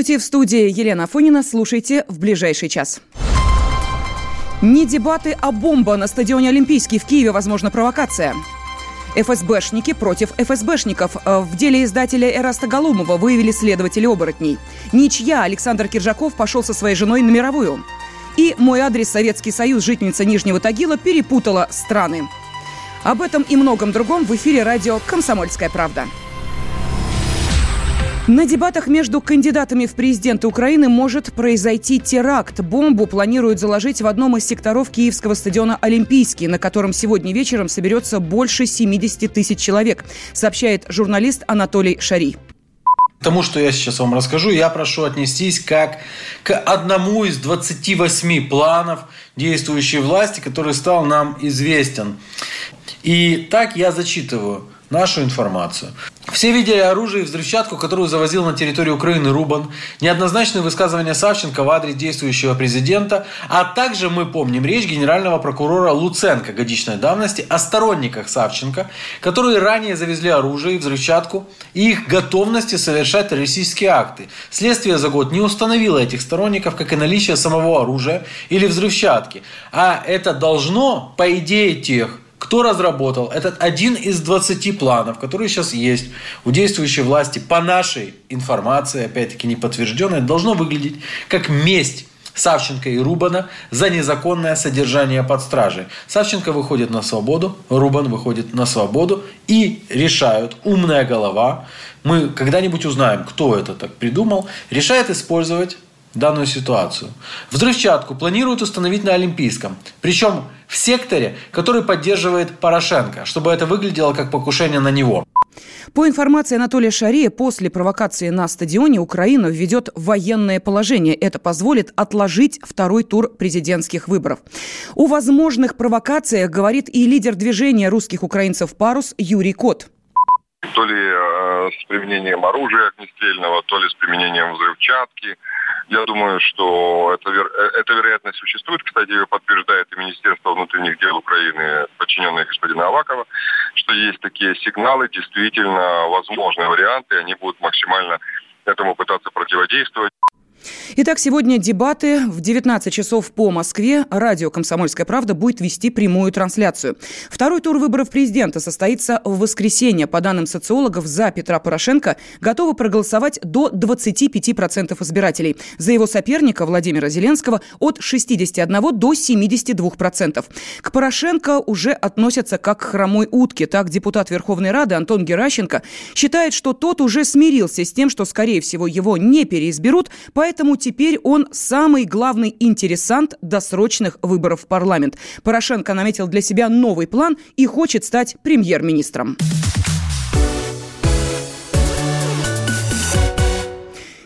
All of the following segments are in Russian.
Здравствуйте, в студии Елена Фонина. Слушайте в ближайший час. Не дебаты, а бомба на стадионе Олимпийский в Киеве, возможно, провокация. ФСБшники против ФСБшников. В деле издателя Эраста Галумова выявили следователи оборотней. Ничья Александр Киржаков пошел со своей женой на мировую. И мой адрес Советский Союз, жительница Нижнего Тагила, перепутала страны. Об этом и многом другом в эфире радио «Комсомольская правда». На дебатах между кандидатами в президенты Украины может произойти теракт. Бомбу планируют заложить в одном из секторов киевского стадиона «Олимпийский», на котором сегодня вечером соберется больше 70 тысяч человек, сообщает журналист Анатолий Шари. Тому, что я сейчас вам расскажу, я прошу отнестись как к одному из 28 планов действующей власти, который стал нам известен. И так я зачитываю нашу информацию. Все видели оружие и взрывчатку, которую завозил на территорию Украины Рубан, неоднозначные высказывания Савченко в адрес действующего президента, а также мы помним речь генерального прокурора Луценко годичной давности о сторонниках Савченко, которые ранее завезли оружие и взрывчатку и их готовности совершать террористические акты. Следствие за год не установило этих сторонников, как и наличие самого оружия или взрывчатки. А это должно, по идее тех, кто разработал этот один из 20 планов, которые сейчас есть у действующей власти, по нашей информации, опять-таки не подтвержденной, должно выглядеть как месть Савченко и Рубана за незаконное содержание под стражей. Савченко выходит на свободу, Рубан выходит на свободу и решают, умная голова, мы когда-нибудь узнаем, кто это так придумал, решает использовать данную ситуацию. Взрывчатку планируют установить на Олимпийском. Причем в секторе, который поддерживает Порошенко, чтобы это выглядело как покушение на него. По информации Анатолия Шария, после провокации на стадионе Украина введет военное положение. Это позволит отложить второй тур президентских выборов. О возможных провокациях говорит и лидер движения русских украинцев «Парус» Юрий Кот. То ли э, с применением оружия огнестрельного, то ли с применением взрывчатки – я думаю, что это, э, эта вероятность существует. Кстати, ее подтверждает и Министерство внутренних дел Украины, подчиненное господина Авакова, что есть такие сигналы, действительно возможные варианты, они будут максимально этому пытаться противодействовать. Итак, сегодня дебаты в 19 часов по Москве. Радио «Комсомольская правда» будет вести прямую трансляцию. Второй тур выборов президента состоится в воскресенье. По данным социологов, за Петра Порошенко готовы проголосовать до 25% избирателей. За его соперника Владимира Зеленского от 61 до 72%. К Порошенко уже относятся как к хромой утке. Так депутат Верховной Рады Антон Геращенко считает, что тот уже смирился с тем, что, скорее всего, его не переизберут, поэтому Поэтому теперь он самый главный интересант досрочных выборов в парламент. Порошенко наметил для себя новый план и хочет стать премьер-министром.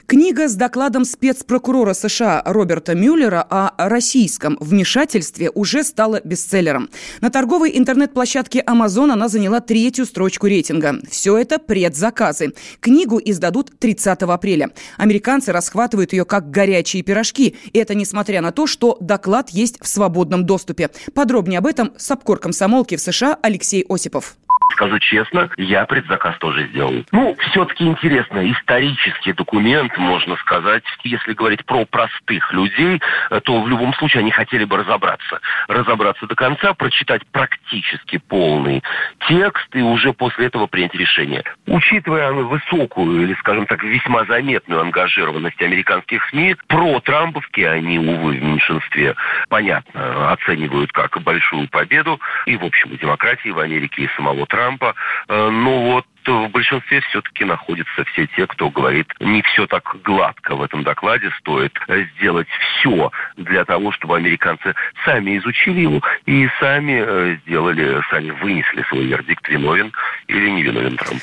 Книга с докладом спецпрокурора США Роберта Мюллера о российском вмешательстве уже стала бестселлером. На торговой интернет-площадке Amazon она заняла третью строчку рейтинга. Все это предзаказы. Книгу издадут 30 апреля. Американцы расхватывают ее как горячие пирожки. И это несмотря на то, что доклад есть в свободном доступе. Подробнее об этом с обкор комсомолки в США Алексей Осипов. Скажу честно, я предзаказ тоже сделал. Ну, все-таки интересно, исторический документ, можно сказать. Если говорить про простых людей, э, то в любом случае они хотели бы разобраться. Разобраться до конца, прочитать практически полный текст и уже после этого принять решение. Учитывая высокую или, скажем так, весьма заметную ангажированность американских СМИ, про трамповские они, увы, в меньшинстве, понятно, оценивают как большую победу и, в общем, и демократии в Америке, и самого Трампа. Э, ну вот в большинстве все-таки находятся все те, кто говорит, не все так гладко в этом докладе, стоит сделать все для того, чтобы американцы сами изучили его и сами э, сделали, сами вынесли свой вердикт, виновен или не виновен Трамп.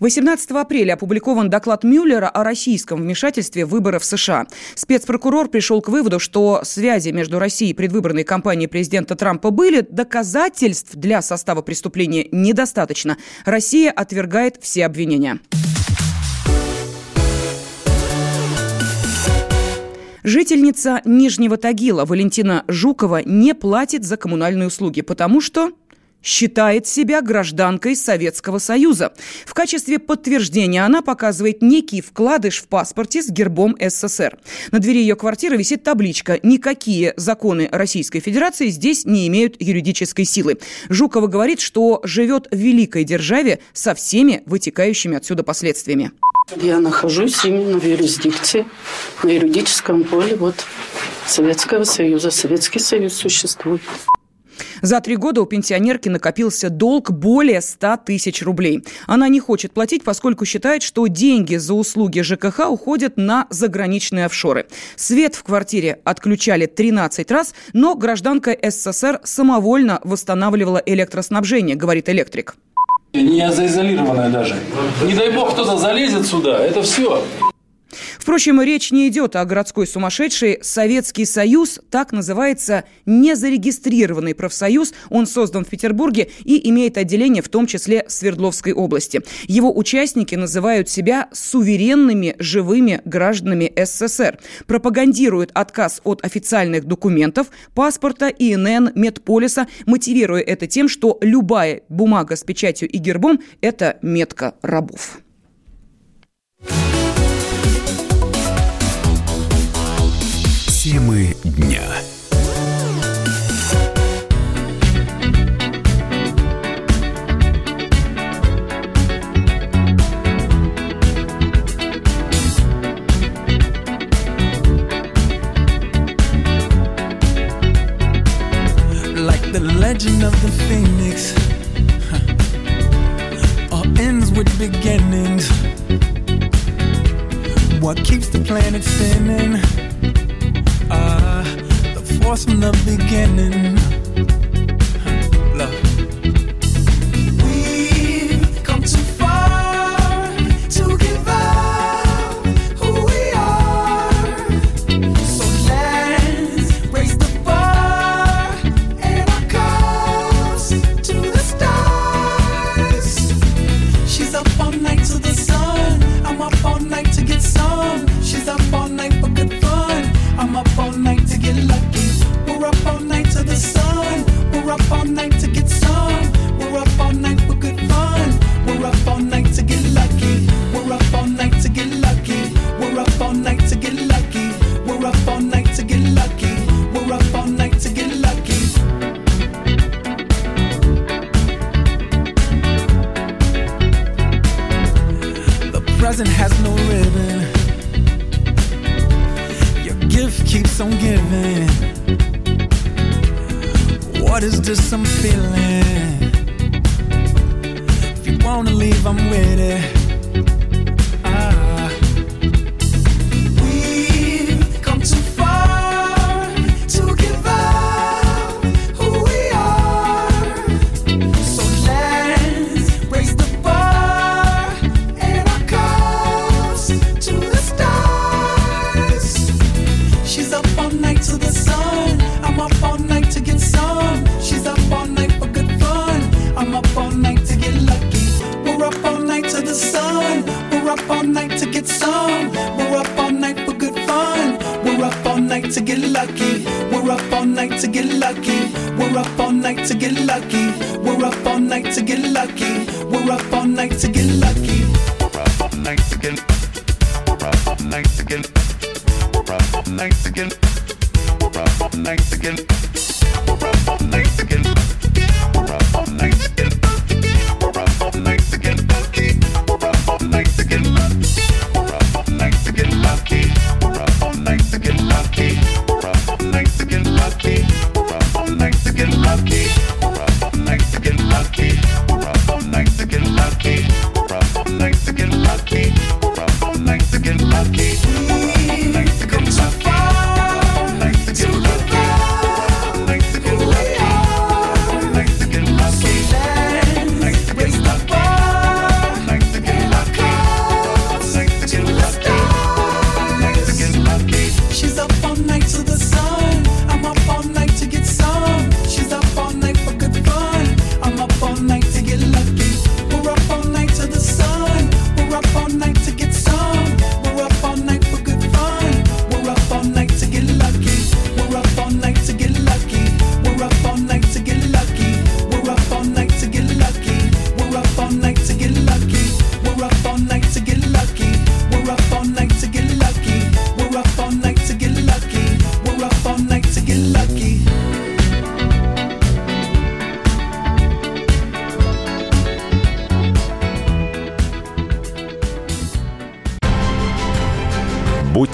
18 апреля опубликован доклад Мюллера о российском вмешательстве в выборы в США. Спецпрокурор пришел к выводу, что связи между Россией и предвыборной кампанией президента Трампа были, доказательств для состава преступления недостаточно. Россия отвергает все обвинения. Жительница Нижнего Тагила Валентина Жукова не платит за коммунальные услуги, потому что считает себя гражданкой Советского Союза. В качестве подтверждения она показывает некий вкладыш в паспорте с гербом СССР. На двери ее квартиры висит табличка «Никакие законы Российской Федерации здесь не имеют юридической силы». Жукова говорит, что живет в великой державе со всеми вытекающими отсюда последствиями. Я нахожусь именно в юрисдикции, на юридическом поле вот Советского Союза. Советский Союз существует. За три года у пенсионерки накопился долг более 100 тысяч рублей. Она не хочет платить, поскольку считает, что деньги за услуги ЖКХ уходят на заграничные офшоры. Свет в квартире отключали 13 раз, но гражданка СССР самовольно восстанавливала электроснабжение, говорит электрик. Не заизолированная даже. Не дай бог кто-то залезет сюда, это все. Впрочем, речь не идет о городской сумасшедшей. Советский Союз, так называется незарегистрированный профсоюз. Он создан в Петербурге и имеет отделение в том числе в Свердловской области. Его участники называют себя суверенными живыми гражданами СССР. Пропагандируют отказ от официальных документов, паспорта, ИНН, медполиса, мотивируя это тем, что любая бумага с печатью и гербом – это метка рабов. Темы дня. Like the legend of the phoenix, huh. all ends with beginnings. What keeps the planet spinning? Force from the beginning. believe I'm with it.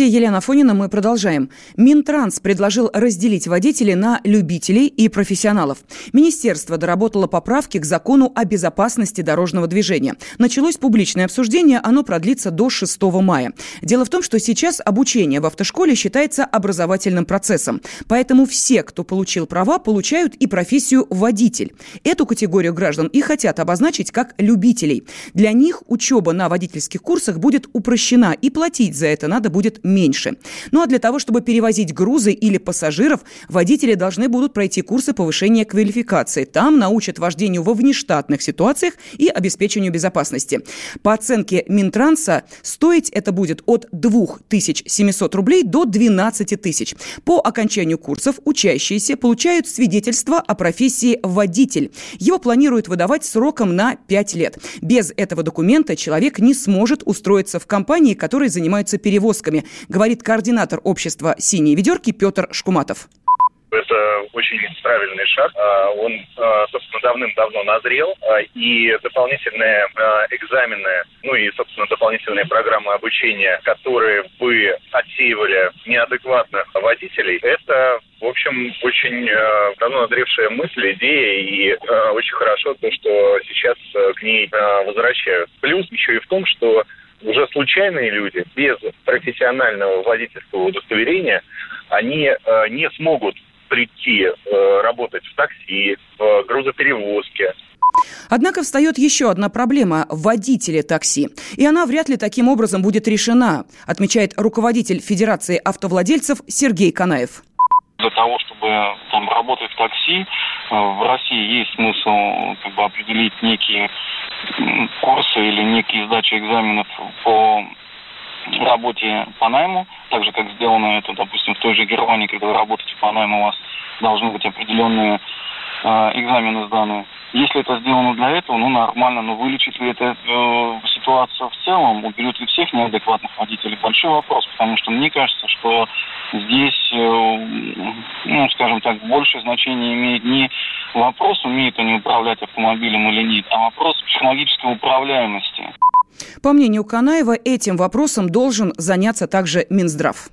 Студии Елена Фонина мы продолжаем. Минтранс предложил разделить водителей на любителей и профессионалов. Министерство доработало поправки к закону о безопасности дорожного движения. Началось публичное обсуждение, оно продлится до 6 мая. Дело в том, что сейчас обучение в автошколе считается образовательным процессом. Поэтому все, кто получил права, получают и профессию водитель. Эту категорию граждан и хотят обозначить как любителей. Для них учеба на водительских курсах будет упрощена, и платить за это надо будет меньше. Ну а для того, чтобы перевозить грузы или пассажиров, водители должны будут пройти курсы повышения квалификации. Там научат вождению во внештатных ситуациях и обеспечению безопасности. По оценке Минтранса, стоить это будет от 2700 рублей до 12 тысяч. По окончанию курсов учащиеся получают свидетельство о профессии водитель. Его планируют выдавать сроком на 5 лет. Без этого документа человек не сможет устроиться в компании, которые занимаются перевозками, говорит координатор общества «Синие ведерки» Петр Шкуматов. Это очень правильный шаг. А, Он, а, собственно, давным-давно назрел. А, И дополнительные экзамены, ну и, собственно, дополнительные программы обучения, которые бы отсеивали неадекватных водителей, это в общем, очень давно назревшая мысль, идея, и очень хорошо то, что сейчас к ней э, возвращают. Плюс еще и в том, что уже случайные люди без профессионального водительского удостоверения, они э, не смогут прийти э, работать в такси, в грузоперевозке, Однако встает еще одна проблема – водители такси. И она вряд ли таким образом будет решена, отмечает руководитель Федерации автовладельцев Сергей Канаев. Для того, чтобы там работать в такси, э, в России есть смысл как бы определить некие курсы или некие сдачи экзаменов по работе по найму, так же, как сделано это, допустим, в той же Германии, когда вы работаете по найму, у вас должны быть определенные э, экзамены сданы. Если это сделано для этого, ну, нормально, но вылечит ли это э, ситуацию в целом, уберет ли всех неадекватных водителей, большой вопрос, потому что мне кажется, что здесь, э, ну, скажем так, большее значение имеет не вопрос, умеют они управлять автомобилем или нет, а вопрос психологической управляемости. По мнению Канаева, этим вопросом должен заняться также Минздрав.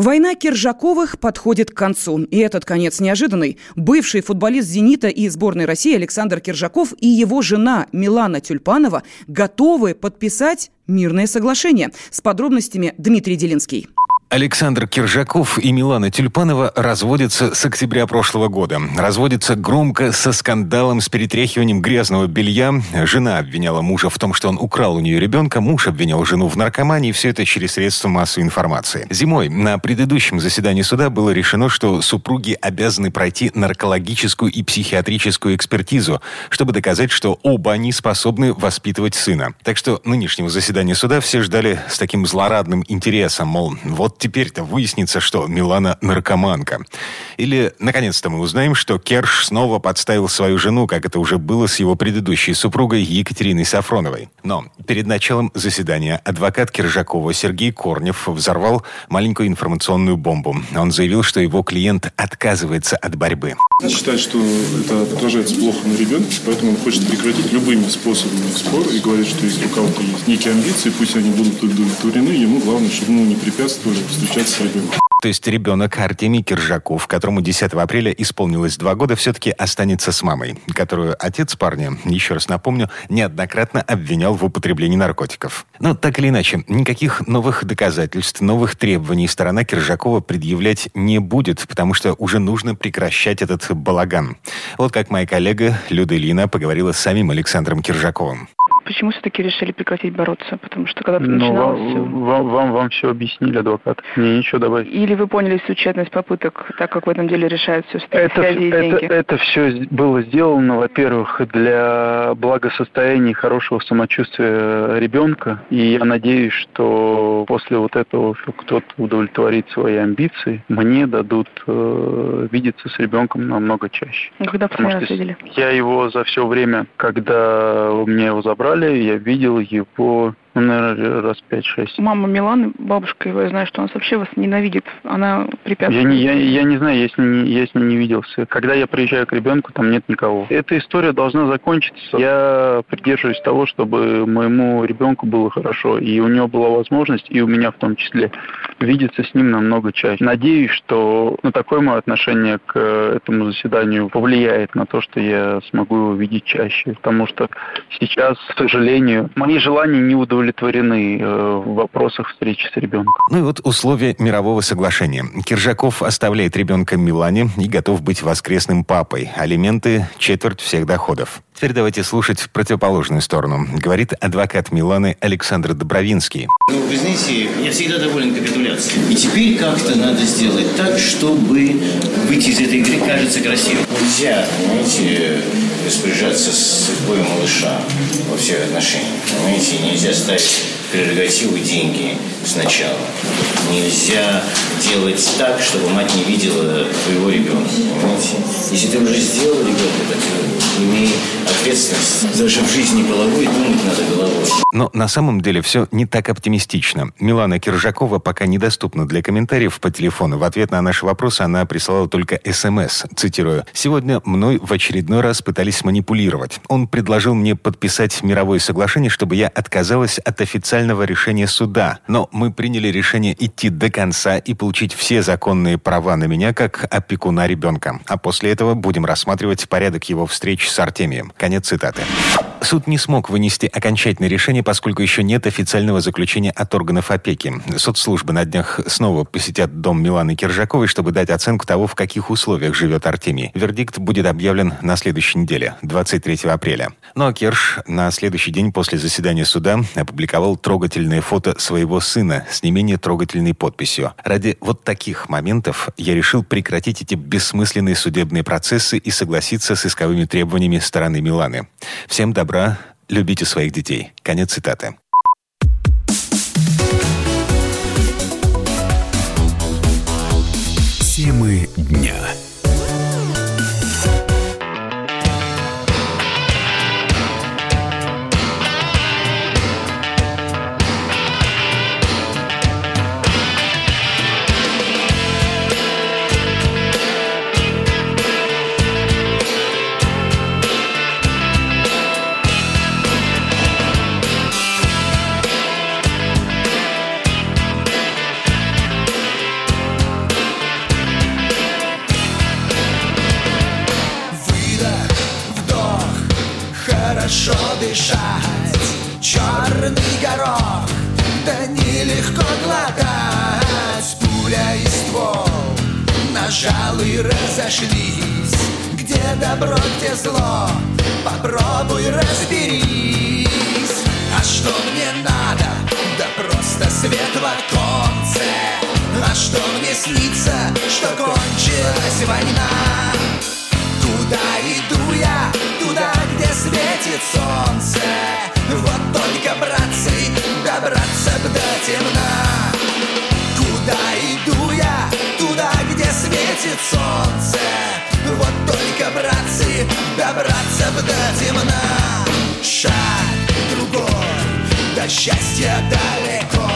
Война Киржаковых подходит к концу. И этот конец неожиданный. Бывший футболист «Зенита» и сборной России Александр Киржаков и его жена Милана Тюльпанова готовы подписать мирное соглашение. С подробностями Дмитрий Делинский. Александр Киржаков и Милана Тюльпанова разводятся с октября прошлого года. Разводятся громко, со скандалом, с перетряхиванием грязного белья. Жена обвиняла мужа в том, что он украл у нее ребенка. Муж обвинял жену в наркомании. Все это через средства массовой информации. Зимой на предыдущем заседании суда было решено, что супруги обязаны пройти наркологическую и психиатрическую экспертизу, чтобы доказать, что оба они способны воспитывать сына. Так что нынешнего заседания суда все ждали с таким злорадным интересом, мол, вот теперь-то выяснится, что Милана наркоманка. Или, наконец-то, мы узнаем, что Керш снова подставил свою жену, как это уже было с его предыдущей супругой Екатериной Сафроновой. Но перед началом заседания адвокат Киржакова Сергей Корнев взорвал маленькую информационную бомбу. Он заявил, что его клиент отказывается от борьбы. Считает, что это отражается плохо на ребенке, поэтому он хочет прекратить любыми способами спор и говорит, что если у кого-то есть некие амбиции, пусть они будут удовлетворены, ему главное, чтобы ему не препятствовали встречаться с ребенком. То есть ребенок Артемий Киржаков, которому 10 апреля исполнилось два года, все-таки останется с мамой, которую отец парня, еще раз напомню, неоднократно обвинял в употреблении наркотиков. Но так или иначе, никаких новых доказательств, новых требований сторона Киржакова предъявлять не будет, потому что уже нужно прекращать этот балаган. Вот как моя коллега Люда Ильина поговорила с самим Александром Киржаковым. Почему все-таки решили прекратить бороться? Потому что когда-то Ну, начиналось вам, вам, вам, вам все объяснили, адвокат. Мне ничего добавить. Или вы поняли всю тщетность попыток, так как в этом деле решают все Это, связи и это, деньги? это все было сделано, во-первых, для благосостояния и хорошего самочувствия ребенка. И я надеюсь, что после вот этого кто-то удовлетворит свои амбиции, мне дадут э, видеться с ребенком намного чаще. Когда Потому что видели? Я его за все время, когда у меня его забрали, я видел его, ну, наверное, раз 5-6. Мама Миланы, бабушка его, я знаю, что она вообще вас ненавидит. Она препятствует. Я не, я, я не знаю, я с, ним, не- я с ним не виделся. Когда я приезжаю к ребенку, там нет никого. Эта история должна закончиться. Я придерживаюсь того, чтобы моему ребенку было хорошо, и у него была возможность, и у меня в том числе, видеться с ним намного чаще. Надеюсь, что ну, такое мое отношение к э, этому заседанию повлияет на то, что я смогу его видеть чаще. Потому что сейчас, к сожалению, мои желания не удовлетворены э, в вопросах встречи с ребенком. Ну и вот условия мирового соглашения. Киржаков оставляет ребенка Милане и готов быть воскресным папой. Алименты – четверть всех доходов. Теперь давайте слушать противоположную сторону. Говорит адвокат Миланы Александр Добровинский. Ну, вы знаете, я всегда доволен капитуляцией. И теперь как-то надо сделать так, чтобы выйти из этой игры кажется красивым. Нельзя, понимаете, распоряжаться судьбой малыша во всех отношениях. Понимаете, нельзя ставить в прерогативу деньги сначала. Нельзя делать так, чтобы мать не видела твоего ребенка. Понимаете? Если ты уже сделал ребенка, так имей ответственность. Даже в жизни половой думать надо головой. Но на самом деле все не так оптимистично. Милана Киржакова пока недоступна для комментариев по телефону. В ответ на наши вопросы она присылала только СМС. Цитирую. «Сегодня мной в очередной раз пытались манипулировать. Он предложил мне подписать мировое соглашение, чтобы я отказалась от официального решения суда. Но мы приняли решение идти до конца и получить все законные права на меня как опекуна ребенка. А после этого будем рассматривать порядок его встреч с Артемием». Конец цитаты. Суд не смог вынести окончательное решение, поскольку еще нет официального заключения от органов опеки. Соцслужбы на днях снова посетят дом Миланы Киржаковой, чтобы дать оценку того, в каких условиях живет Артемий. Вердикт будет объявлен на следующей неделе, 23 апреля. Ну а Кирш на следующий день после заседания суда опубликовал трогательное фото своего сына с не менее трогательной подписью. Ради вот таких моментов я решил прекратить эти бессмысленные судебные процессы и согласиться с исковыми требованиями стороны Миланы. Всем добра, любите своих детей. Конец цитаты. Темы темна. Куда иду я? Туда, где светит солнце. Вот только, братцы, добраться б до темна. Шаг другой, до счастья далеко.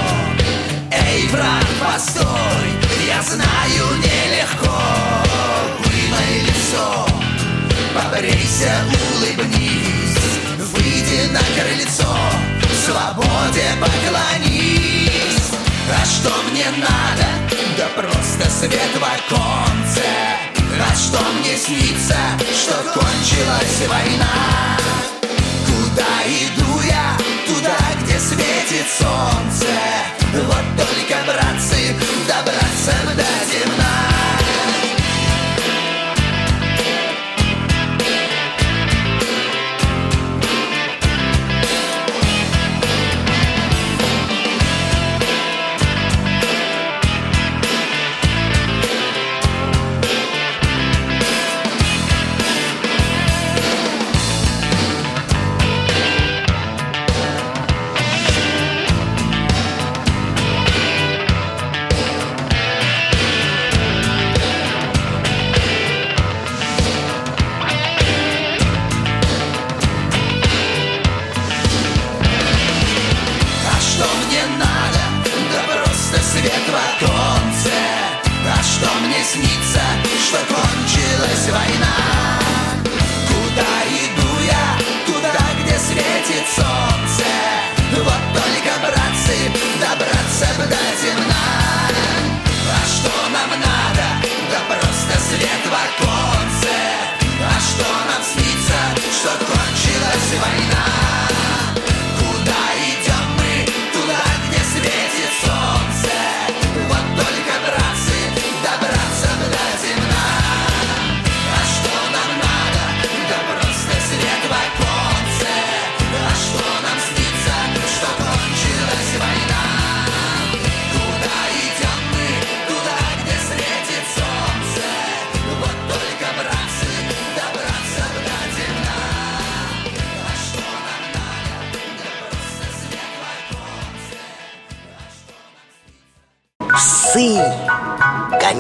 Эй, брат, постой, я знаю нелегко. Вымой лицо, побрейся, улыбнись. Выйди на крыльцо, свободе поклонись А что мне надо? Да просто свет в оконце А что мне снится, что кончилась война? Куда иду я? Туда, где светит солнце Вот только, братцы, добраться до темна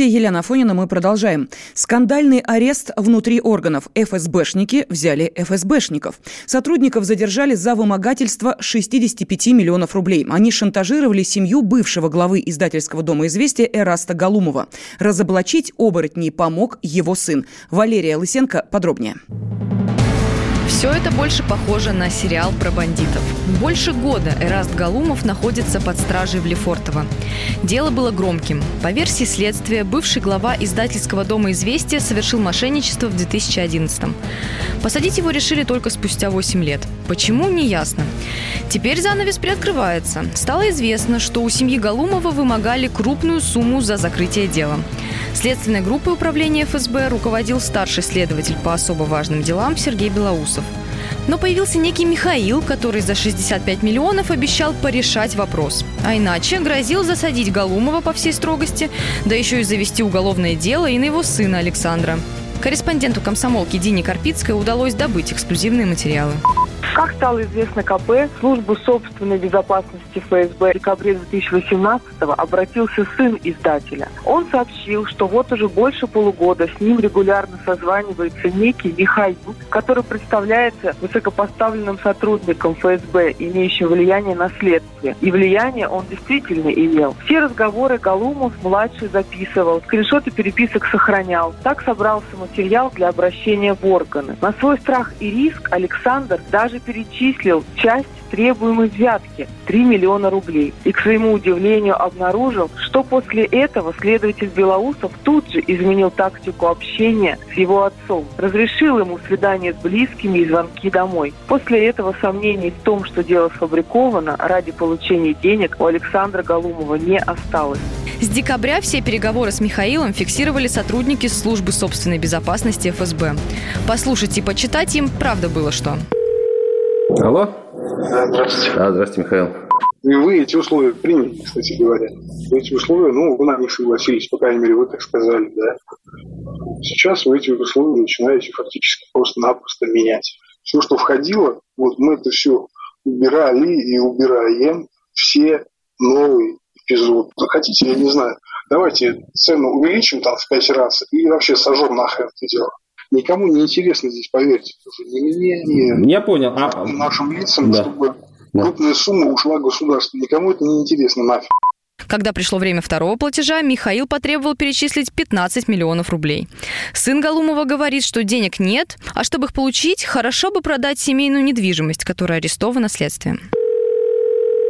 Студии Елена Афонина мы продолжаем. Скандальный арест внутри органов. ФСБшники взяли ФСБшников. Сотрудников задержали за вымогательство 65 миллионов рублей. Они шантажировали семью бывшего главы издательского дома «Известия» Эраста Галумова. Разоблачить оборотней помог его сын. Валерия Лысенко подробнее. Все это больше похоже на сериал про бандитов. Больше года Эраст Галумов находится под стражей в Лефортово. Дело было громким. По версии следствия, бывший глава издательского дома «Известия» совершил мошенничество в 2011 -м. Посадить его решили только спустя 8 лет. Почему, не ясно. Теперь занавес приоткрывается. Стало известно, что у семьи Галумова вымогали крупную сумму за закрытие дела. Следственной группой управления ФСБ руководил старший следователь по особо важным делам Сергей Белоусов. Но появился некий Михаил, который за 65 миллионов обещал порешать вопрос. А иначе грозил засадить Галумова по всей строгости, да еще и завести уголовное дело и на его сына Александра. Корреспонденту комсомолки Дине Карпицкой удалось добыть эксклюзивные материалы. Как стало известно КП, службу собственной безопасности ФСБ в декабре 2018-го обратился сын издателя. Он сообщил, что вот уже больше полугода с ним регулярно созванивается некий Михаил, который представляется высокопоставленным сотрудником ФСБ, имеющим влияние на следствие. И влияние он действительно имел. Все разговоры Галумов-младший записывал, скриншоты переписок сохранял. Так собрался материал для обращения в органы. На свой страх и риск Александр даже перечислил часть требуемой взятки – 3 миллиона рублей. И, к своему удивлению, обнаружил, что после этого следователь Белоусов тут же изменил тактику общения с его отцом. Разрешил ему свидание с близкими и звонки домой. После этого сомнений в том, что дело сфабриковано ради получения денег, у Александра Галумова не осталось. С декабря все переговоры с Михаилом фиксировали сотрудники службы собственной безопасности ФСБ. Послушать и почитать им правда было что. Алло? Здравствуйте. А, здравствуйте, Михаил. И вы эти условия приняли, кстати говоря. Эти условия, ну, вы на них согласились, по крайней мере, вы так сказали, да. Сейчас вы эти условия начинаете фактически просто-напросто менять. Все, что входило, вот мы это все убирали и убираем все новые эпизоды. Захотите, я не знаю, давайте цену увеличим там в пять раз и вообще сожжем нахрен это дело. Никому не интересно здесь, поверьте. Уже ни мне, ни Я понял. А... нашим лицам, Да. чтобы крупная сумма ушла государству. Никому это не интересно нафиг. Когда пришло время второго платежа, Михаил потребовал перечислить 15 миллионов рублей. Сын Галумова говорит, что денег нет, а чтобы их получить, хорошо бы продать семейную недвижимость, которая арестована следствием.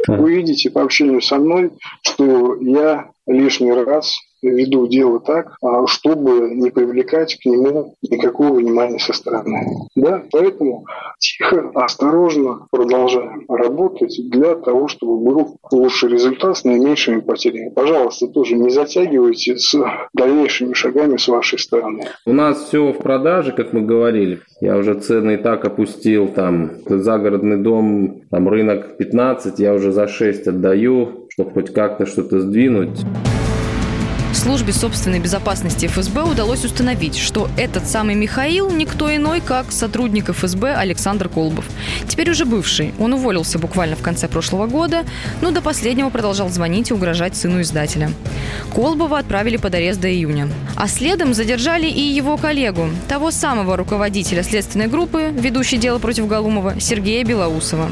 Вы видите по общению со мной, что я лишний раз веду дело так, а, чтобы не привлекать к нему никакого внимания со стороны. Да, поэтому тихо, осторожно продолжаем работать для того, чтобы был лучший результат с наименьшими потерями. Пожалуйста, тоже не затягивайте с дальнейшими шагами с вашей стороны. У нас все в продаже, как мы говорили. Я уже цены и так опустил. Там загородный дом, там рынок 15, я уже за 6 отдаю, чтобы хоть как-то что-то сдвинуть. Службе собственной безопасности ФСБ удалось установить, что этот самый Михаил никто иной, как сотрудник ФСБ Александр Колбов. Теперь уже бывший. Он уволился буквально в конце прошлого года, но до последнего продолжал звонить и угрожать сыну издателя. Колбова отправили под арест до июня. А следом задержали и его коллегу, того самого руководителя следственной группы, ведущий дело против Галумова, Сергея Белоусова.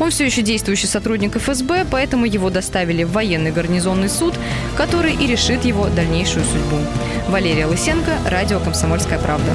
Он все еще действующий сотрудник ФСБ, поэтому его доставили в военный гарнизонный суд, который и решит его дальнейшую судьбу. Валерия Лысенко, радио «Комсомольская правда».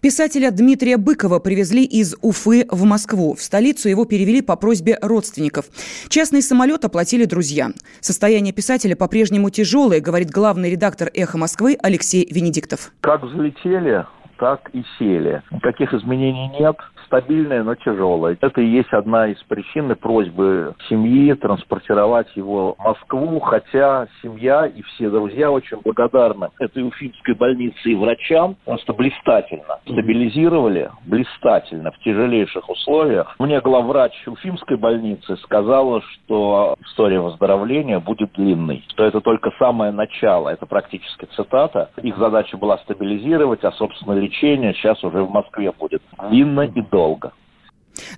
Писателя Дмитрия Быкова привезли из Уфы в Москву. В столицу его перевели по просьбе родственников. Частный самолет оплатили друзья. Состояние писателя по-прежнему тяжелое, говорит главный редактор «Эхо Москвы» Алексей Венедиктов. Как взлетели, так и сели. Никаких изменений нет, стабильное, но тяжелое. Это и есть одна из причин и просьбы семьи транспортировать его в Москву, хотя семья и все друзья очень благодарны этой уфимской больнице и врачам. Просто блистательно стабилизировали, блистательно, в тяжелейших условиях. Мне главврач уфимской больницы сказала, что история выздоровления будет длинной, что это только самое начало, это практически цитата. Их задача была стабилизировать, а, собственно, лечение сейчас уже в Москве будет длинно и долго. долго.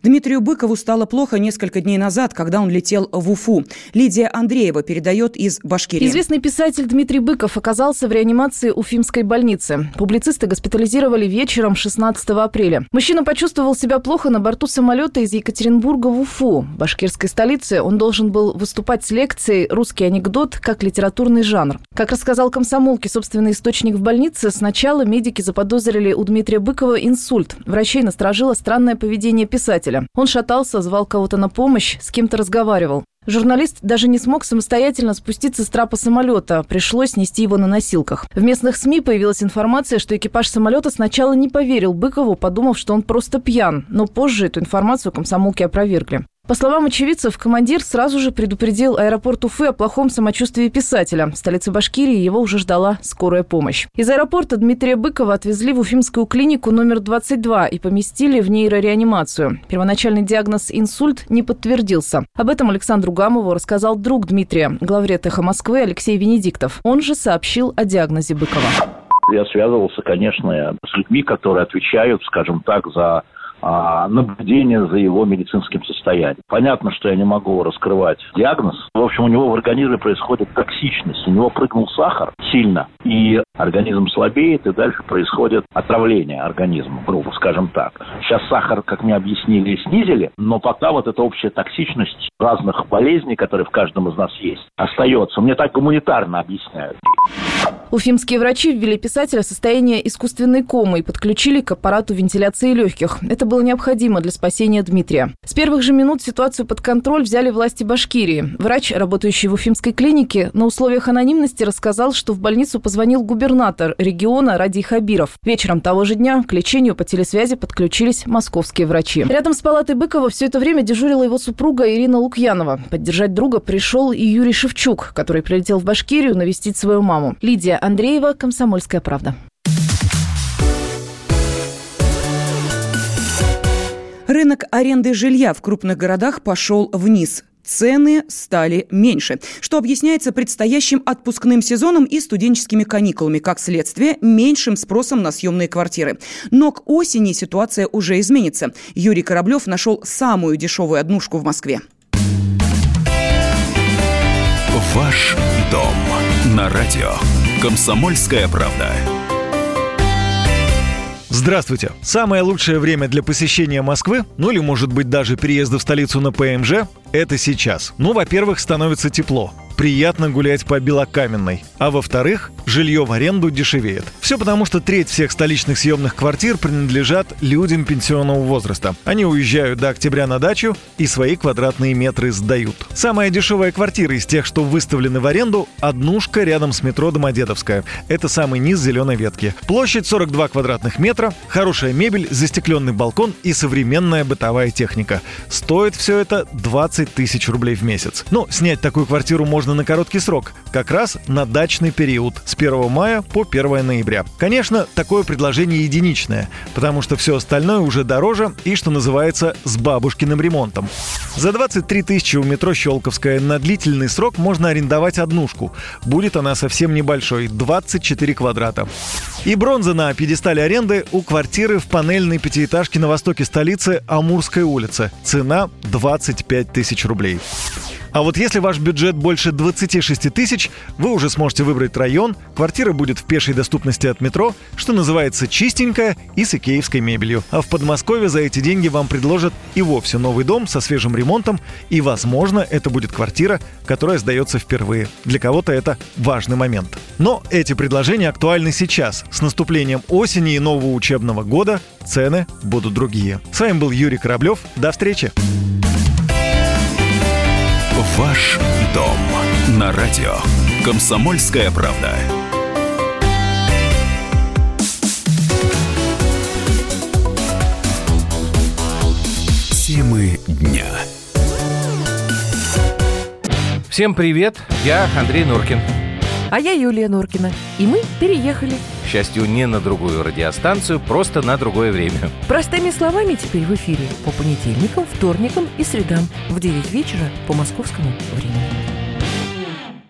Дмитрию Быкову стало плохо несколько дней назад, когда он летел в Уфу. Лидия Андреева передает из Башкирии. Известный писатель Дмитрий Быков оказался в реанимации Уфимской больницы. Публицисты госпитализировали вечером 16 апреля. Мужчина почувствовал себя плохо на борту самолета из Екатеринбурга в Уфу. В башкирской столице он должен был выступать с лекцией «Русский анекдот как литературный жанр». Как рассказал комсомолке собственный источник в больнице, сначала медики заподозрили у Дмитрия Быкова инсульт. Врачей насторожило странное поведение писателя. Он шатался, звал кого-то на помощь, с кем-то разговаривал. Журналист даже не смог самостоятельно спуститься с трапа самолета. Пришлось нести его на носилках. В местных СМИ появилась информация, что экипаж самолета сначала не поверил Быкову, подумав, что он просто пьян. Но позже эту информацию комсомолки опровергли. По словам очевидцев, командир сразу же предупредил аэропорт Уфы о плохом самочувствии писателя. В столице Башкирии его уже ждала скорая помощь. Из аэропорта Дмитрия Быкова отвезли в Уфимскую клинику номер 22 и поместили в нейрореанимацию. Первоначальный диагноз инсульт не подтвердился. Об этом Александру Гамову рассказал друг Дмитрия, главред «Эхо Москвы» Алексей Венедиктов. Он же сообщил о диагнозе Быкова. Я связывался, конечно, с людьми, которые отвечают, скажем так, за наблюдение за его медицинским состоянием. Понятно, что я не могу раскрывать диагноз. В общем, у него в организме происходит токсичность. У него прыгнул сахар сильно, и организм слабеет, и дальше происходит отравление организма, грубо скажем так. Сейчас сахар, как мне объяснили, снизили, но пока вот эта общая токсичность разных болезней, которые в каждом из нас есть, остается. Мне так гуманитарно объясняют. Уфимские врачи ввели писателя в состояние искусственной комы и подключили к аппарату вентиляции легких. Это было необходимо для спасения Дмитрия. С первых же минут ситуацию под контроль взяли власти Башкирии. Врач, работающий в Уфимской клинике, на условиях анонимности рассказал, что в больницу позвонил губернатор региона Ради Хабиров. Вечером того же дня к лечению по телесвязи подключились московские врачи. Рядом с палатой Быкова все это время дежурила его супруга Ирина Лукьянова. Поддержать друга пришел и Юрий Шевчук, который прилетел в Башкирию навестить свою маму. Лидия Андреева, «Комсомольская правда». Рынок аренды жилья в крупных городах пошел вниз. Цены стали меньше, что объясняется предстоящим отпускным сезоном и студенческими каникулами, как следствие, меньшим спросом на съемные квартиры. Но к осени ситуация уже изменится. Юрий Кораблев нашел самую дешевую однушку в Москве. Ваш дом на радио. Комсомольская правда. Здравствуйте. Самое лучшее время для посещения Москвы, ну или может быть даже переезда в столицу на ПМЖ, это сейчас. Ну, во-первых, становится тепло приятно гулять по Белокаменной. А во-вторых, жилье в аренду дешевеет. Все потому, что треть всех столичных съемных квартир принадлежат людям пенсионного возраста. Они уезжают до октября на дачу и свои квадратные метры сдают. Самая дешевая квартира из тех, что выставлены в аренду, однушка рядом с метро Домодедовская. Это самый низ зеленой ветки. Площадь 42 квадратных метра, хорошая мебель, застекленный балкон и современная бытовая техника. Стоит все это 20 тысяч рублей в месяц. Но снять такую квартиру можно на короткий срок, как раз на дачный период с 1 мая по 1 ноября. Конечно, такое предложение единичное, потому что все остальное уже дороже и, что называется, с бабушкиным ремонтом. За 23 тысячи у метро Щелковская на длительный срок можно арендовать однушку. Будет она совсем небольшой, 24 квадрата. И бронза на пьедестале аренды у квартиры в панельной пятиэтажке на востоке столицы Амурской улице. Цена 25 тысяч рублей. А вот если ваш бюджет больше 26 тысяч, вы уже сможете выбрать район, квартира будет в пешей доступности от метро, что называется чистенькая и с икеевской мебелью. А в Подмосковье за эти деньги вам предложат и вовсе новый дом со свежим ремонтом, и, возможно, это будет квартира, которая сдается впервые. Для кого-то это важный момент. Но эти предложения актуальны сейчас. С наступлением осени и нового учебного года цены будут другие. С вами был Юрий Кораблев. До встречи! Ваш дом на радио. Комсомольская правда. Темы дня. Всем привет, я Андрей Норкин. А я Юлия Норкина. И мы переехали Счастью, не на другую радиостанцию, просто на другое время. Простыми словами теперь в эфире по понедельникам, вторникам и средам в 9 вечера по московскому времени.